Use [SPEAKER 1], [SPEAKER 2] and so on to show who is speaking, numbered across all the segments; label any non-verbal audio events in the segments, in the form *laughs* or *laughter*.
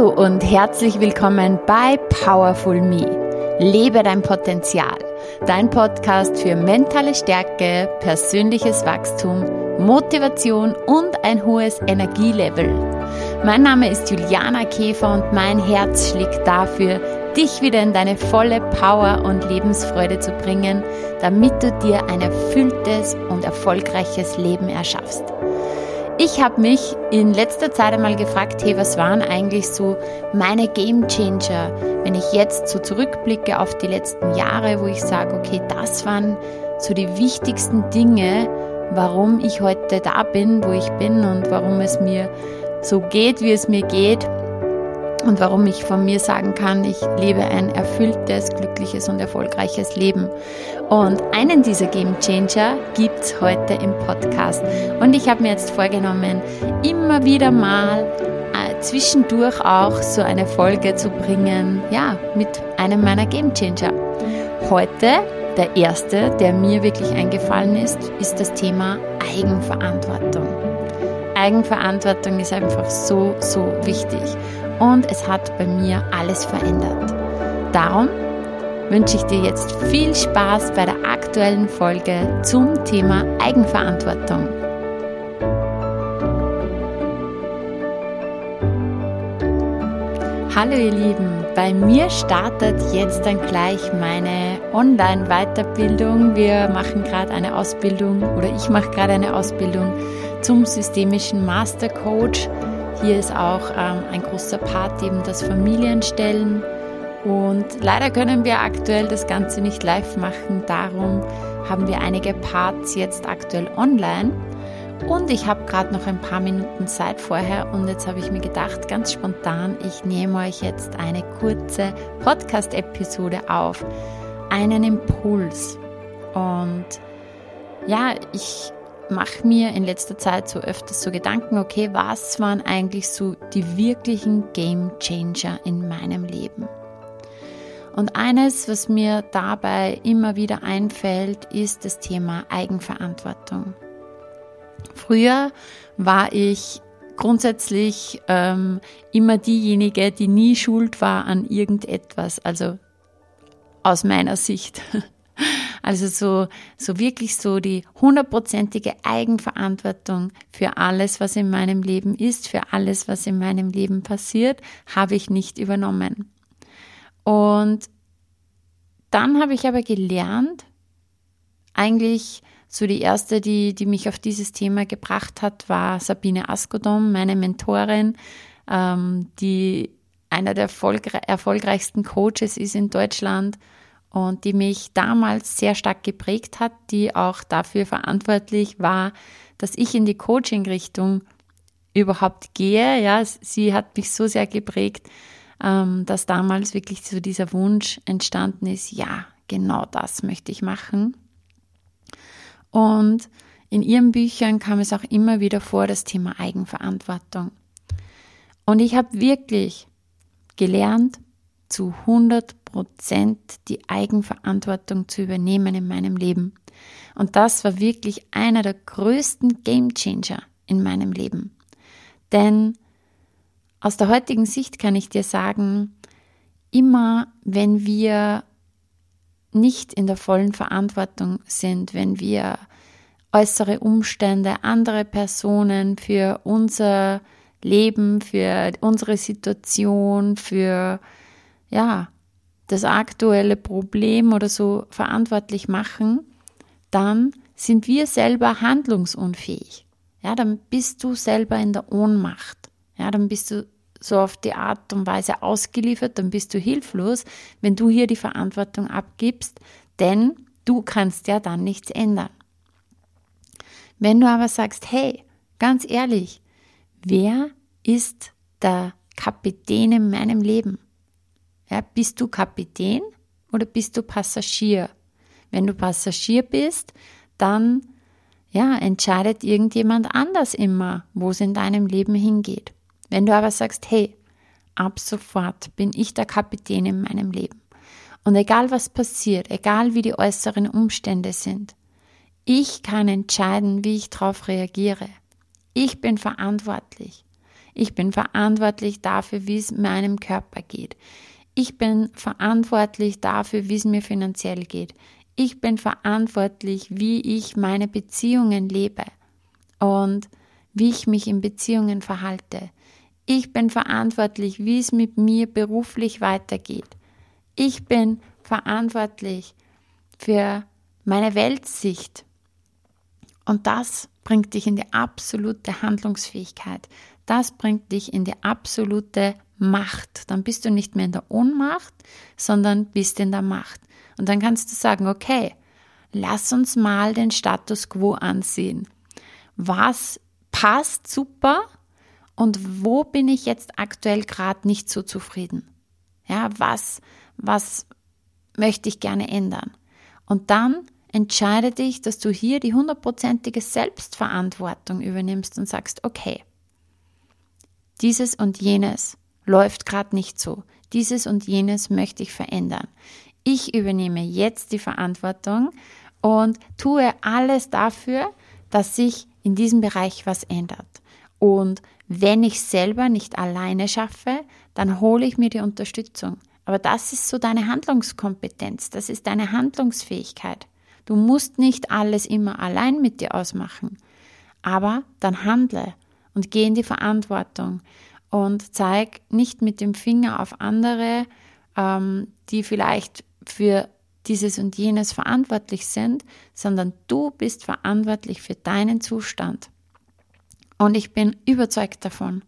[SPEAKER 1] Hallo und herzlich willkommen bei Powerful Me. Lebe dein Potenzial. Dein Podcast für mentale Stärke, persönliches Wachstum, Motivation und ein hohes Energielevel. Mein Name ist Juliana Käfer und mein Herz schlägt dafür, dich wieder in deine volle Power und Lebensfreude zu bringen, damit du dir ein erfülltes und erfolgreiches Leben erschaffst. Ich habe mich in letzter Zeit einmal gefragt, hey, was waren eigentlich so meine Game Changer, wenn ich jetzt so zurückblicke auf die letzten Jahre, wo ich sage, okay, das waren so die wichtigsten Dinge, warum ich heute da bin, wo ich bin und warum es mir so geht, wie es mir geht und warum ich von mir sagen kann, ich lebe ein erfülltes, glückliches und erfolgreiches Leben. Und einen dieser Game Changer gibt es heute im Podcast. Und ich habe mir jetzt vorgenommen, immer wieder mal äh, zwischendurch auch so eine Folge zu bringen, ja, mit einem meiner Game Changer. Heute, der erste, der mir wirklich eingefallen ist, ist das Thema Eigenverantwortung. Eigenverantwortung ist einfach so, so wichtig und es hat bei mir alles verändert. Darum wünsche ich dir jetzt viel Spaß bei der aktuellen Folge zum Thema Eigenverantwortung. Hallo ihr Lieben, bei mir startet jetzt dann gleich meine Online-Weiterbildung. Wir machen gerade eine Ausbildung oder ich mache gerade eine Ausbildung zum systemischen Master Coach. Hier ist auch ähm, ein großer Part eben das Familienstellen. Und leider können wir aktuell das Ganze nicht live machen. Darum haben wir einige Parts jetzt aktuell online. Und ich habe gerade noch ein paar Minuten Zeit vorher und jetzt habe ich mir gedacht, ganz spontan, ich nehme euch jetzt eine kurze Podcast-Episode auf, einen Impuls. Und ja, ich mache mir in letzter Zeit so öfters so Gedanken, okay, was waren eigentlich so die wirklichen Game Changer in meinem Leben? Und eines, was mir dabei immer wieder einfällt, ist das Thema Eigenverantwortung. Früher war ich grundsätzlich ähm, immer diejenige, die nie schuld war an irgendetwas, also aus meiner Sicht. *laughs* Also so, so wirklich so die hundertprozentige Eigenverantwortung für alles, was in meinem Leben ist, für alles, was in meinem Leben passiert, habe ich nicht übernommen. Und dann habe ich aber gelernt, eigentlich so die erste, die, die mich auf dieses Thema gebracht hat, war Sabine Askodom, meine Mentorin, ähm, die einer der erfolgreichsten Coaches ist in Deutschland und die mich damals sehr stark geprägt hat, die auch dafür verantwortlich war, dass ich in die Coaching-Richtung überhaupt gehe. Ja, sie hat mich so sehr geprägt, ähm, dass damals wirklich so dieser Wunsch entstanden ist, ja, genau das möchte ich machen. Und in ihren Büchern kam es auch immer wieder vor, das Thema Eigenverantwortung. Und ich habe wirklich gelernt, zu 100 Prozent die Eigenverantwortung zu übernehmen in meinem Leben. Und das war wirklich einer der größten Game Changer in meinem Leben. Denn aus der heutigen Sicht kann ich dir sagen, immer wenn wir nicht in der vollen Verantwortung sind, wenn wir äußere Umstände, andere Personen für unser Leben, für unsere Situation, für ja, das aktuelle Problem oder so verantwortlich machen, dann sind wir selber handlungsunfähig. Ja, dann bist du selber in der Ohnmacht. Ja, dann bist du so auf die Art und Weise ausgeliefert, dann bist du hilflos, wenn du hier die Verantwortung abgibst, denn du kannst ja dann nichts ändern. Wenn du aber sagst, hey, ganz ehrlich, wer ist der Kapitän in meinem Leben? Ja, bist du Kapitän oder bist du Passagier? Wenn du Passagier bist, dann ja, entscheidet irgendjemand anders immer, wo es in deinem Leben hingeht. Wenn du aber sagst, hey, ab sofort bin ich der Kapitän in meinem Leben. Und egal was passiert, egal wie die äußeren Umstände sind, ich kann entscheiden, wie ich darauf reagiere. Ich bin verantwortlich. Ich bin verantwortlich dafür, wie es meinem Körper geht. Ich bin verantwortlich dafür, wie es mir finanziell geht. Ich bin verantwortlich, wie ich meine Beziehungen lebe und wie ich mich in Beziehungen verhalte. Ich bin verantwortlich, wie es mit mir beruflich weitergeht. Ich bin verantwortlich für meine Weltsicht. Und das bringt dich in die absolute Handlungsfähigkeit. Das bringt dich in die absolute Macht. Dann bist du nicht mehr in der Ohnmacht, sondern bist in der Macht. Und dann kannst du sagen, okay, lass uns mal den Status quo ansehen. Was passt super und wo bin ich jetzt aktuell gerade nicht so zufrieden? Ja, was, was möchte ich gerne ändern? Und dann entscheide dich, dass du hier die hundertprozentige Selbstverantwortung übernimmst und sagst, okay, dieses und jenes läuft gerade nicht so. Dieses und jenes möchte ich verändern. Ich übernehme jetzt die Verantwortung und tue alles dafür, dass sich in diesem Bereich was ändert. Und wenn ich selber nicht alleine schaffe, dann hole ich mir die Unterstützung. Aber das ist so deine Handlungskompetenz, das ist deine Handlungsfähigkeit. Du musst nicht alles immer allein mit dir ausmachen, aber dann handle und geh in die Verantwortung und zeig nicht mit dem Finger auf andere, ähm, die vielleicht für dieses und jenes verantwortlich sind, sondern du bist verantwortlich für deinen Zustand. Und ich bin überzeugt davon,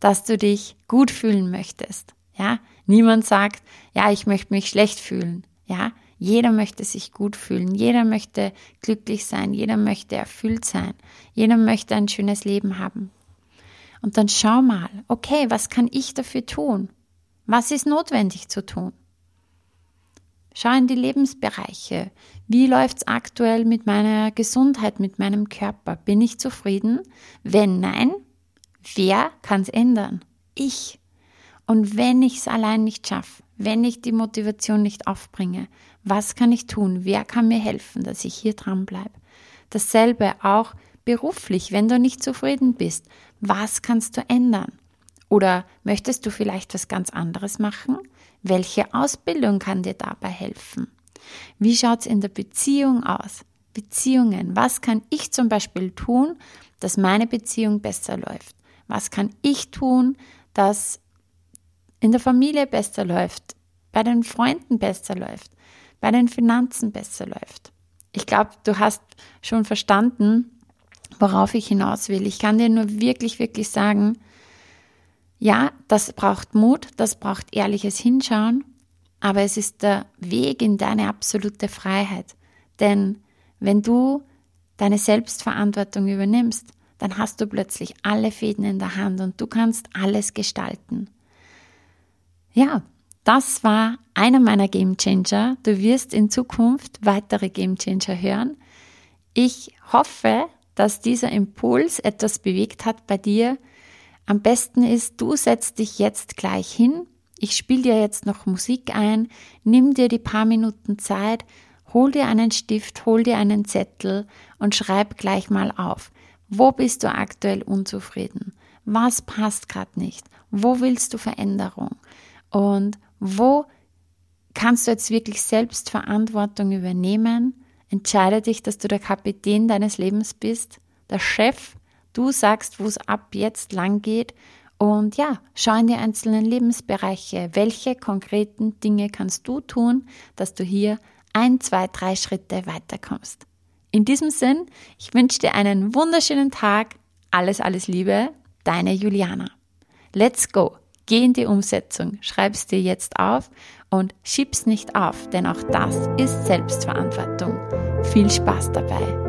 [SPEAKER 1] dass du dich gut fühlen möchtest. Ja, niemand sagt, ja, ich möchte mich schlecht fühlen. Ja, jeder möchte sich gut fühlen, jeder möchte glücklich sein, jeder möchte erfüllt sein, jeder möchte ein schönes Leben haben. Und dann schau mal, okay, was kann ich dafür tun? Was ist notwendig zu tun? Schau in die Lebensbereiche. Wie läuft's aktuell mit meiner Gesundheit, mit meinem Körper? Bin ich zufrieden? Wenn nein, wer kann's ändern? Ich. Und wenn ich's allein nicht schaffe, wenn ich die Motivation nicht aufbringe, was kann ich tun? Wer kann mir helfen, dass ich hier dran bleibe? Dasselbe auch beruflich, wenn du nicht zufrieden bist. Was kannst du ändern? Oder möchtest du vielleicht was ganz anderes machen? Welche Ausbildung kann dir dabei helfen? Wie schaut es in der Beziehung aus? Beziehungen. Was kann ich zum Beispiel tun, dass meine Beziehung besser läuft? Was kann ich tun, dass in der Familie besser läuft, bei den Freunden besser läuft, bei den Finanzen besser läuft? Ich glaube, du hast schon verstanden, worauf ich hinaus will. Ich kann dir nur wirklich, wirklich sagen, ja, das braucht Mut, das braucht ehrliches Hinschauen, aber es ist der Weg in deine absolute Freiheit. Denn wenn du deine Selbstverantwortung übernimmst, dann hast du plötzlich alle Fäden in der Hand und du kannst alles gestalten. Ja, das war einer meiner Game Changer. Du wirst in Zukunft weitere Game Changer hören. Ich hoffe, dass dieser Impuls etwas bewegt hat bei dir. Am besten ist, du setzt dich jetzt gleich hin. Ich spiele dir jetzt noch Musik ein. Nimm dir die paar Minuten Zeit, hol dir einen Stift, hol dir einen Zettel und schreib gleich mal auf. Wo bist du aktuell unzufrieden? Was passt gerade nicht? Wo willst du Veränderung? Und wo kannst du jetzt wirklich selbst Verantwortung übernehmen? Entscheide dich, dass du der Kapitän deines Lebens bist, der Chef. Du sagst, wo es ab jetzt lang geht. Und ja, schau in die einzelnen Lebensbereiche. Welche konkreten Dinge kannst du tun, dass du hier ein, zwei, drei Schritte weiterkommst? In diesem Sinn, ich wünsche dir einen wunderschönen Tag. Alles, alles Liebe. Deine Juliana. Let's go. Geh in die Umsetzung. Schreib's dir jetzt auf und schieb's nicht auf, denn auch das ist Selbstverantwortung. Viel Spaß dabei!